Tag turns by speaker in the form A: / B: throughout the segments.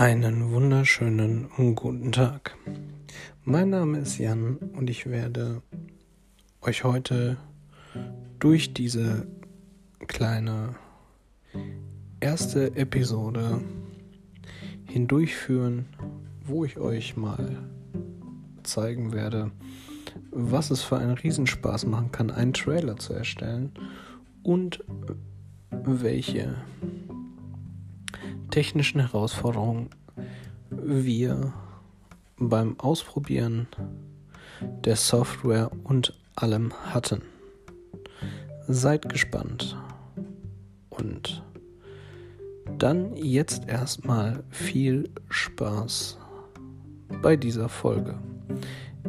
A: Einen wunderschönen guten Tag. Mein Name ist Jan und ich werde euch heute durch diese kleine erste Episode hindurchführen, wo ich euch mal zeigen werde, was es für einen Riesenspaß machen kann, einen Trailer zu erstellen und welche technischen Herausforderungen wir beim Ausprobieren der Software und allem hatten. Seid gespannt. Und dann jetzt erstmal viel Spaß bei dieser Folge.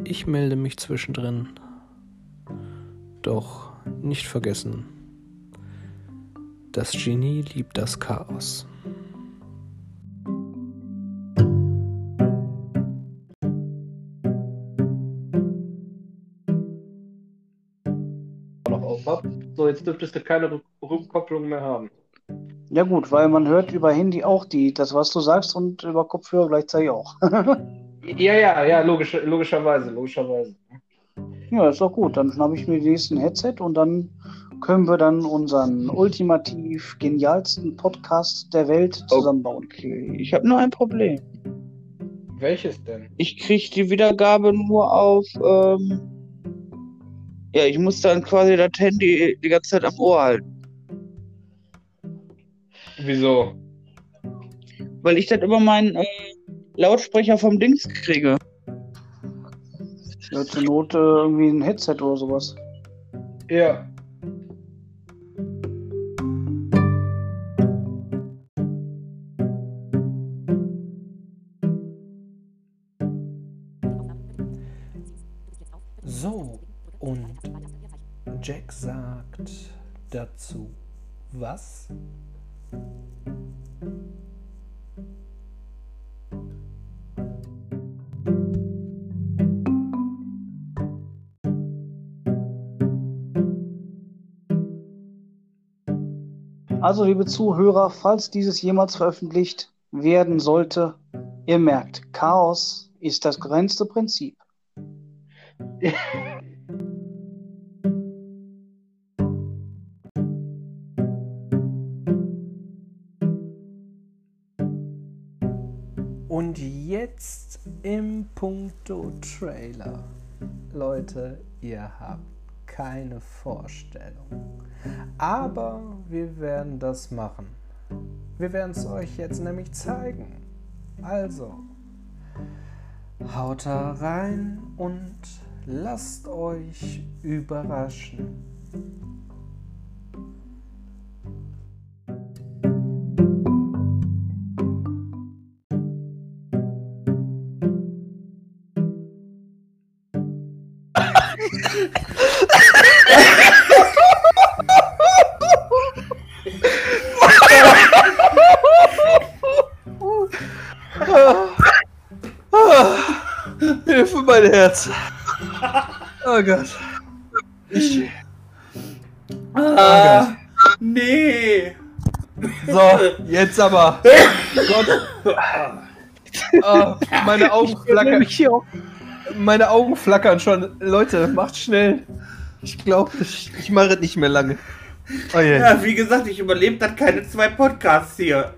A: Ich melde mich zwischendrin. Doch nicht vergessen, das Genie liebt das Chaos.
B: So, jetzt dürftest du keine Rückkopplung mehr haben.
C: Ja gut, weil man hört über Handy auch die, das was du sagst und über Kopfhörer gleichzeitig auch.
B: ja, ja, ja, logisch, logischerweise, logischerweise.
C: Ja, ist doch gut. Dann habe ich mir den nächsten Headset und dann können wir dann unseren ultimativ genialsten Podcast der Welt zusammenbauen.
D: Okay, ich habe nur ein Problem.
B: Welches denn?
D: Ich kriege die Wiedergabe nur auf. Ähm, ja, ich muss dann quasi das Handy die ganze Zeit am Ohr halten.
B: Wieso?
D: Weil ich das über meinen äh, Lautsprecher vom Dings kriege.
C: Ja, zur Not äh, irgendwie ein Headset oder sowas.
B: Ja.
A: Was?
C: Also, liebe Zuhörer, falls dieses jemals veröffentlicht werden sollte, ihr merkt, Chaos ist das grenzte Prinzip.
A: im Punkto Trailer. Leute, ihr habt keine Vorstellung. Aber wir werden das machen. Wir werden es euch jetzt nämlich zeigen. Also, haut da rein und lasst euch überraschen.
E: Mein Herz. Oh Gott. Ich.
B: Ah, nee.
E: So, jetzt aber. Gott. Ah, meine Augen flackern. Meine Augen flackern schon. Leute, macht schnell. Ich glaube, ich, ich mache es nicht mehr lange.
F: Oh yeah. Ja, wie gesagt, ich überlebe dann keine zwei Podcasts hier.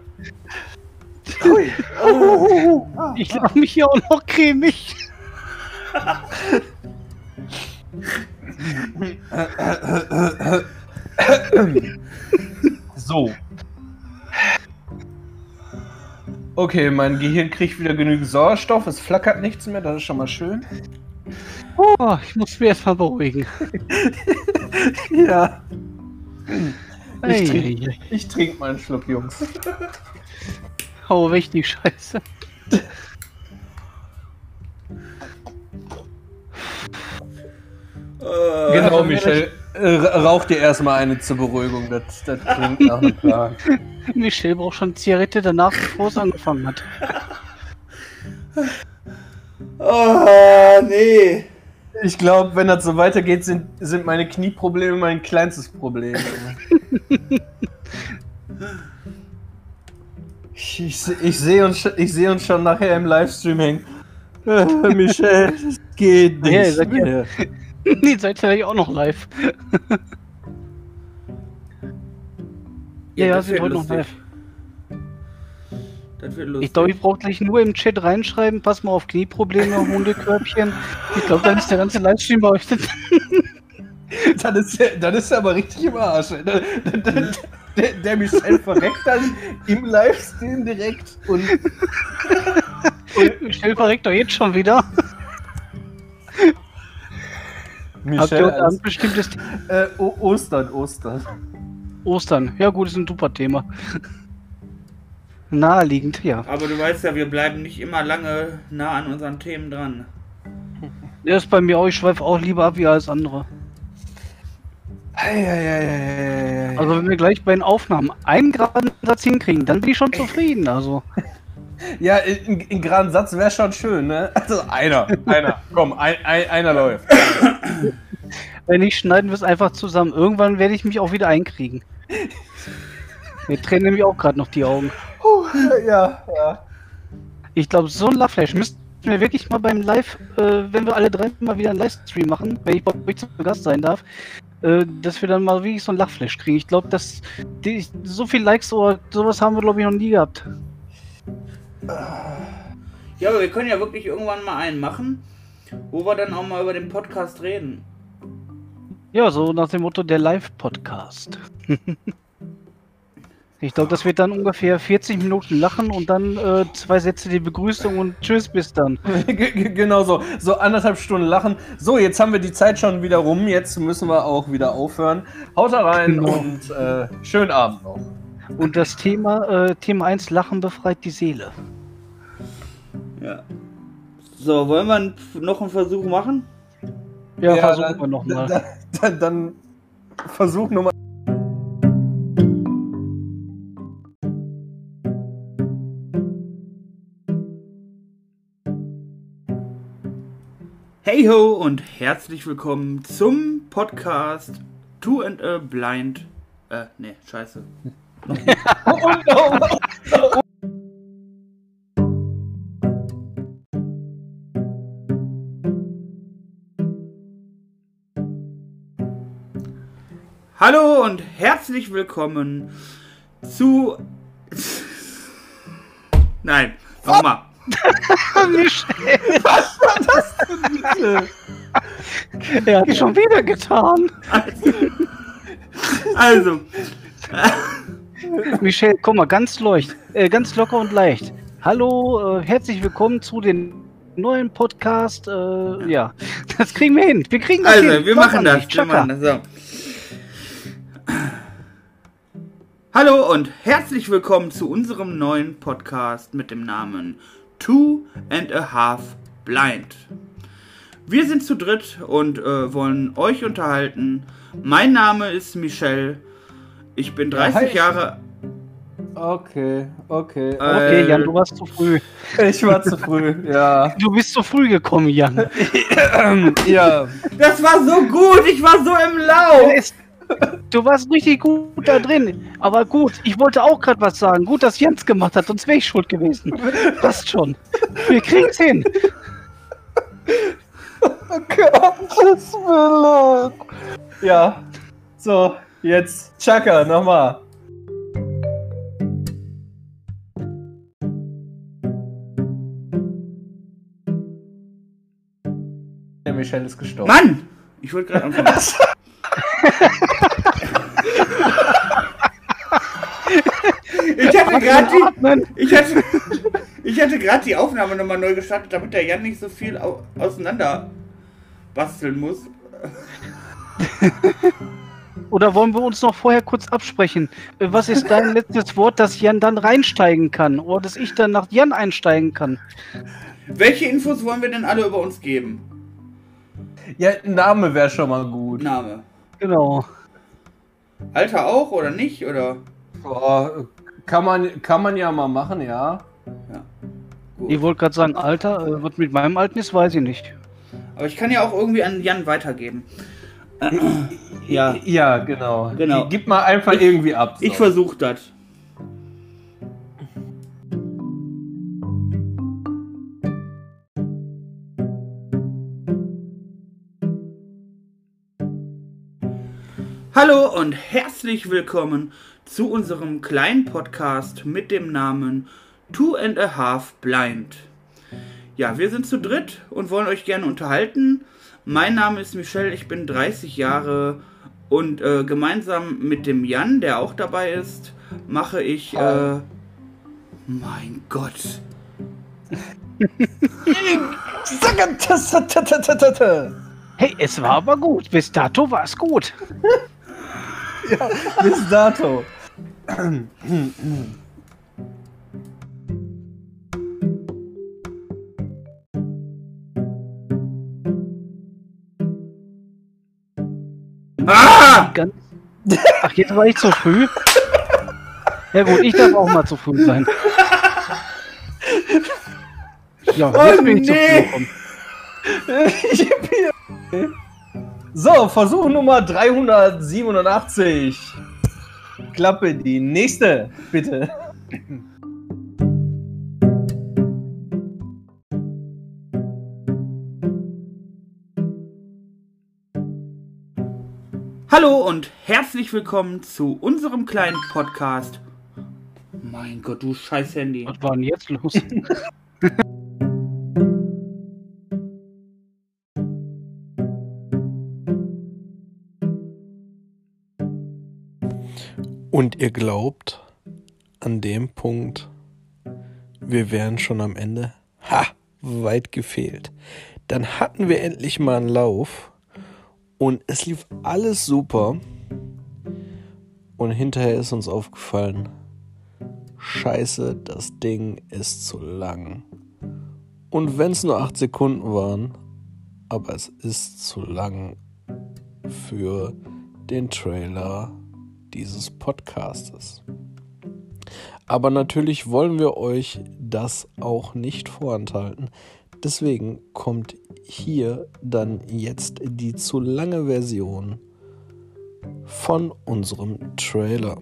C: Ui. Oh. Ich mache mich hier auch noch cremig.
E: so. Okay, mein Gehirn kriegt wieder genügend Sauerstoff, es flackert nichts mehr, das ist schon mal schön.
C: Oh, ich muss mich erstmal beruhigen.
E: ja. Ich trinke trink mal einen Schluck, Jungs.
C: Hau weg die Scheiße.
E: Genau, Michel. Äh, rauch dir erstmal eine zur Beruhigung, das, das klingt nach einem Plan.
C: Michel braucht schon Zigarette danach, bevor es angefangen hat.
F: Oh, nee.
E: Ich glaube, wenn das so weitergeht, sind, sind meine Knieprobleme mein kleinstes Problem. Ich, ich, ich sehe uns, ich seh uns schon nachher im Livestream hängen. Äh, Michel, das geht nicht.
C: Ja, ihr seid ja-
E: bitte.
C: nee, seid ihr eigentlich auch noch live? ja, ja, sind heute noch live.
D: Das wird lustig.
C: Ich glaube, ich brauche gleich nur im Chat reinschreiben, pass mal auf Knieprobleme, Hundekörbchen. Ich glaube, dann ist der ganze Livestream bei euch.
E: Dann ist, er- dann ist er aber richtig im Arsch. ey. Der, der, der, der Michel verreckt dann im Livestream direkt und
C: Michel verreckt doch jetzt schon wieder. Habt ihr Abend bestimmtes
E: äh, Ostern, Ostern.
C: Ostern? Ja gut, ist ein super Thema. Naheliegend, ja.
D: Aber du weißt ja, wir bleiben nicht immer lange nah an unseren Themen dran.
C: Der ist bei mir auch, ich schweife auch lieber ab wie alles andere.
E: Eieieiei.
C: Also wenn wir gleich bei den Aufnahmen einen geraden Satz hinkriegen, dann bin ich schon zufrieden. Also
E: Ja, in, in geraden Satz wäre schon schön, ne? Also einer, einer, komm, ein, ein, einer läuft.
C: wenn nicht, schneiden wir es einfach zusammen. Irgendwann werde ich mich auch wieder einkriegen. Mir tränen nämlich auch gerade noch die Augen.
E: Ja, ja.
C: Ich glaube, so ein Love-Flash müssten wir wirklich mal beim Live, äh, wenn wir alle drei mal wieder einen Livestream machen, wenn ich bei euch zu Gast sein darf, äh, dass wir dann mal wirklich so ein Love-Flash kriegen. Ich glaube, dass die, so viel Likes oder sowas haben wir, glaube ich, noch nie gehabt.
D: Ja, aber wir können ja wirklich irgendwann mal einen machen, wo wir dann auch mal über den Podcast reden.
C: Ja, so nach dem Motto der Live-Podcast. ich glaube, das wird dann ungefähr 40 Minuten lachen und dann äh, zwei Sätze die Begrüßung und tschüss, bis dann.
E: Genau so. So anderthalb Stunden lachen. So, jetzt haben wir die Zeit schon wieder rum. Jetzt müssen wir auch wieder aufhören. Haut da rein
C: Genau.
E: und äh, schönen Abend noch.
C: Und das Thema, äh, Thema 1, Lachen befreit die Seele.
D: Ja. So, wollen wir noch einen Versuch machen?
C: Ja, versuchen
E: dann,
C: wir nochmal.
E: Dann, dann, dann Versuch Nummer.
D: Hey ho und herzlich willkommen zum Podcast Two and a Blind. Äh, ne, scheiße. Hallo und herzlich willkommen zu. Nein, nochmal.
C: er hat schon wieder getan.
D: Also,
C: Michelle, komm mal, ganz leucht, äh, ganz locker und leicht. Hallo, äh, herzlich willkommen zu dem neuen Podcast. Äh, ja, das kriegen wir hin. Wir kriegen das
D: also
C: hin.
D: wir machen das. Wir machen das so. Hallo und herzlich willkommen zu unserem neuen Podcast mit dem Namen Two and a Half Blind. Wir sind zu dritt und äh, wollen euch unterhalten. Mein Name ist Michelle. Ich bin 30
E: hi.
D: Jahre.
E: Okay, okay.
C: Okay,
D: Äh,
C: Jan, du warst zu früh.
E: Ich war zu früh, ja.
C: Du bist zu früh gekommen, Jan.
E: Ja,
D: Das war so gut. Ich war so im Lauf.
C: Es- Du warst richtig gut da drin. Aber gut, ich wollte auch gerade was sagen. Gut, dass Jens gemacht hat, sonst wäre ich schuld gewesen. Passt schon. Wir kriegen's hin.
E: Gottes Willen. Ja, so, jetzt Chaka, nochmal. Der Michelle ist gestorben.
D: Mann! Ich wollte gerade anfangen. hatte gerade die, ich hatte, ich hatte gerade die Aufnahme nochmal neu gestartet, damit der Jan nicht so viel au auseinander basteln muss.
C: Oder wollen wir uns noch vorher kurz absprechen? Äh, Was ist dein letztes Wort, dass Jan dann reinsteigen kann? Oder dass ich dann nach Jan einsteigen kann?
D: Welche Infos wollen wir denn alle über uns geben?
E: Ja, Name wäre schon mal gut.
D: Name.
C: Genau.
D: Alter auch oder nicht? Oder?
E: Boah, kann man, kann man ja mal machen, ja. ja.
D: Gut.
C: Ich wollte gerade sagen, Alter, äh, was mit meinem Alten ist, weiß ich nicht.
D: Aber ich kann ja auch irgendwie an Jan weitergeben. ja.
E: Ja, genau.
D: genau.
E: Gib mal einfach ich, irgendwie ab. So.
D: Ich versuche das. Hallo und herzlich willkommen zu unserem kleinen Podcast mit dem Namen Two and a Half Blind. Ja, wir sind zu dritt und wollen euch gerne unterhalten. Mein Name ist Michelle, ich bin 30 Jahre und äh, gemeinsam mit dem Jan, der auch dabei ist, mache ich. Äh, mein Gott.
C: Hey, es war aber gut. Bis dato war es gut.
G: ja, bis dato.
D: Ah!
C: Ach, jetzt war ich zu früh. Ja gut, ich darf auch mal zu früh sein.
G: Ja, jetzt oh, bin ich nee. zu früh. so, Versuch Nummer 387. Klappe die nächste, bitte.
D: Hallo und herzlich willkommen zu unserem kleinen Podcast. Mein Gott, du scheiß Handy.
C: Was war denn jetzt los?
A: Und ihr glaubt, an dem Punkt, wir wären schon am Ende? Ha, weit gefehlt. Dann hatten wir endlich mal einen Lauf und es lief alles super. Und hinterher ist uns aufgefallen, scheiße, das Ding ist zu lang. Und wenn es nur 8 Sekunden waren, aber es ist zu lang für den Trailer dieses Podcastes. Aber natürlich wollen wir euch das auch nicht vorenthalten. Deswegen kommt hier dann jetzt die zu lange Version von unserem Trailer.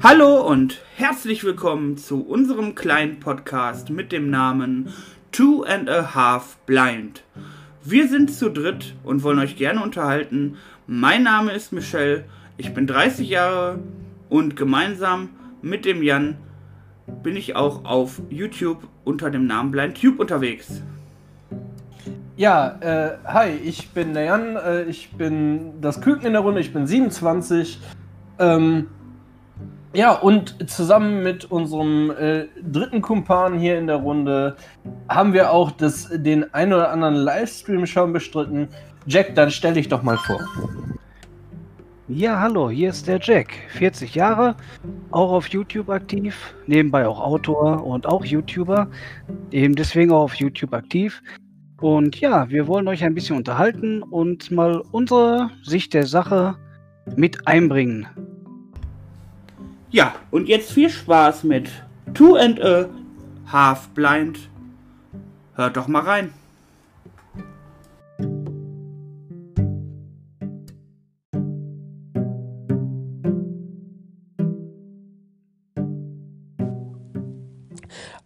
D: Hallo und herzlich willkommen zu unserem kleinen Podcast mit dem Namen Two and a Half Blind. Wir sind zu dritt und wollen euch gerne unterhalten. Mein Name ist Michelle, ich bin 30 Jahre und gemeinsam mit dem Jan bin ich auch auf YouTube unter dem Namen BlindTube unterwegs.
G: Ja, äh, hi, ich bin der Jan, äh, ich bin das Küken in der Runde, ich bin 27. Ähm, ja, und zusammen mit unserem äh, dritten Kumpan hier in der Runde haben wir auch das, den ein oder anderen Livestream schon bestritten. Jack, dann stell dich doch mal vor.
C: Ja, hallo, hier ist der Jack, 40 Jahre, auch auf YouTube aktiv, nebenbei auch Autor und auch YouTuber, eben deswegen auch auf YouTube aktiv. Und ja, wir wollen euch ein bisschen unterhalten und mal unsere Sicht der Sache mit einbringen.
D: Ja, und jetzt viel Spaß mit Two and a Half Blind. Hört doch mal rein.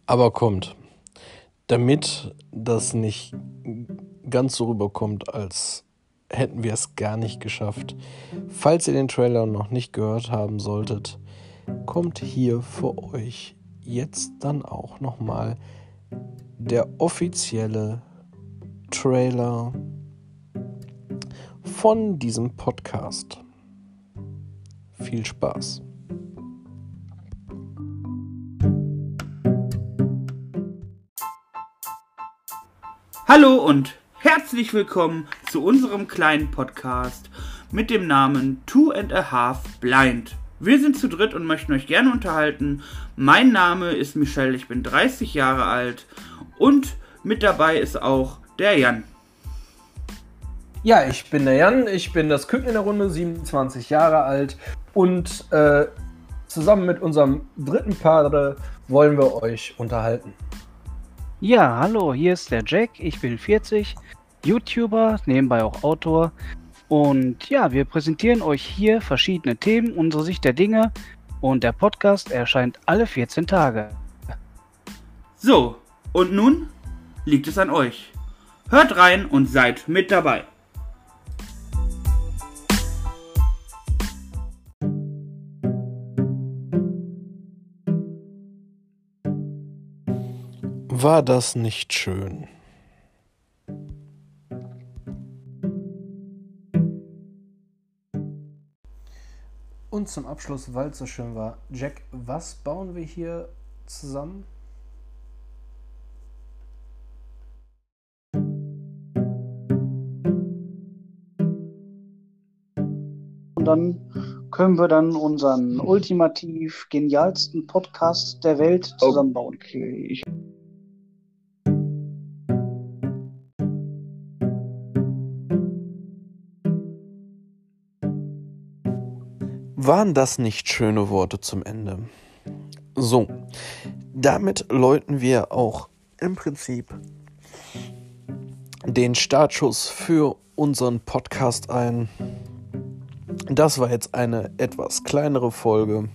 A: Aber kommt, damit das nicht ganz so rüberkommt, als hätten wir es gar nicht geschafft. Falls ihr den Trailer noch nicht gehört haben solltet, kommt hier für euch jetzt dann auch nochmal der offizielle Trailer von diesem Podcast. Viel Spaß.
D: Hallo und herzlich willkommen zu unserem kleinen Podcast mit dem Namen Two and a Half Blind. Wir sind zu dritt und möchten euch gerne unterhalten. Mein Name ist Michelle, ich bin 30 Jahre alt und mit dabei ist auch der Jan.
G: Ja, ich bin der Jan, ich bin das Küken in der Runde, 27 Jahre alt und äh, zusammen mit unserem dritten Padre wollen wir euch unterhalten.
C: Ja, hallo, hier ist der Jack, ich bin 40, YouTuber, nebenbei auch Autor und ja, wir präsentieren euch hier verschiedene Themen, unsere Sicht der Dinge Und der Podcast erscheint alle 14 Tage.
D: So, und nun liegt es an euch. Hört rein und seid mit dabei.
A: War das nicht schön?
G: Und zum Abschluss, weil es so schön war, Jack, was bauen wir hier zusammen?
H: Und dann können wir dann unseren ultimativ genialsten Podcast der Welt zusammenbauen.
I: Okay,
A: Waren das nicht schöne Worte zum Ende? So, damit läuten wir auch im Prinzip den Startschuss für unseren Podcast ein. Das war jetzt eine etwas kleinere Folge,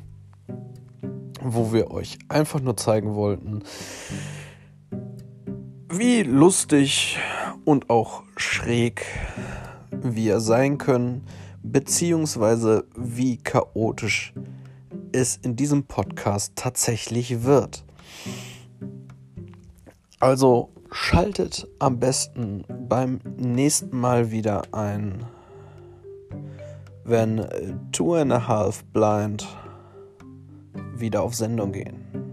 A: wo wir euch einfach nur zeigen wollten, wie lustig und auch schräg wir sein können, beziehungsweise wie chaotisch es in diesem Podcast tatsächlich wird. Also schaltet am besten beim nächsten Mal wieder ein, wenn Two and a Half Blind wieder auf Sendung gehen.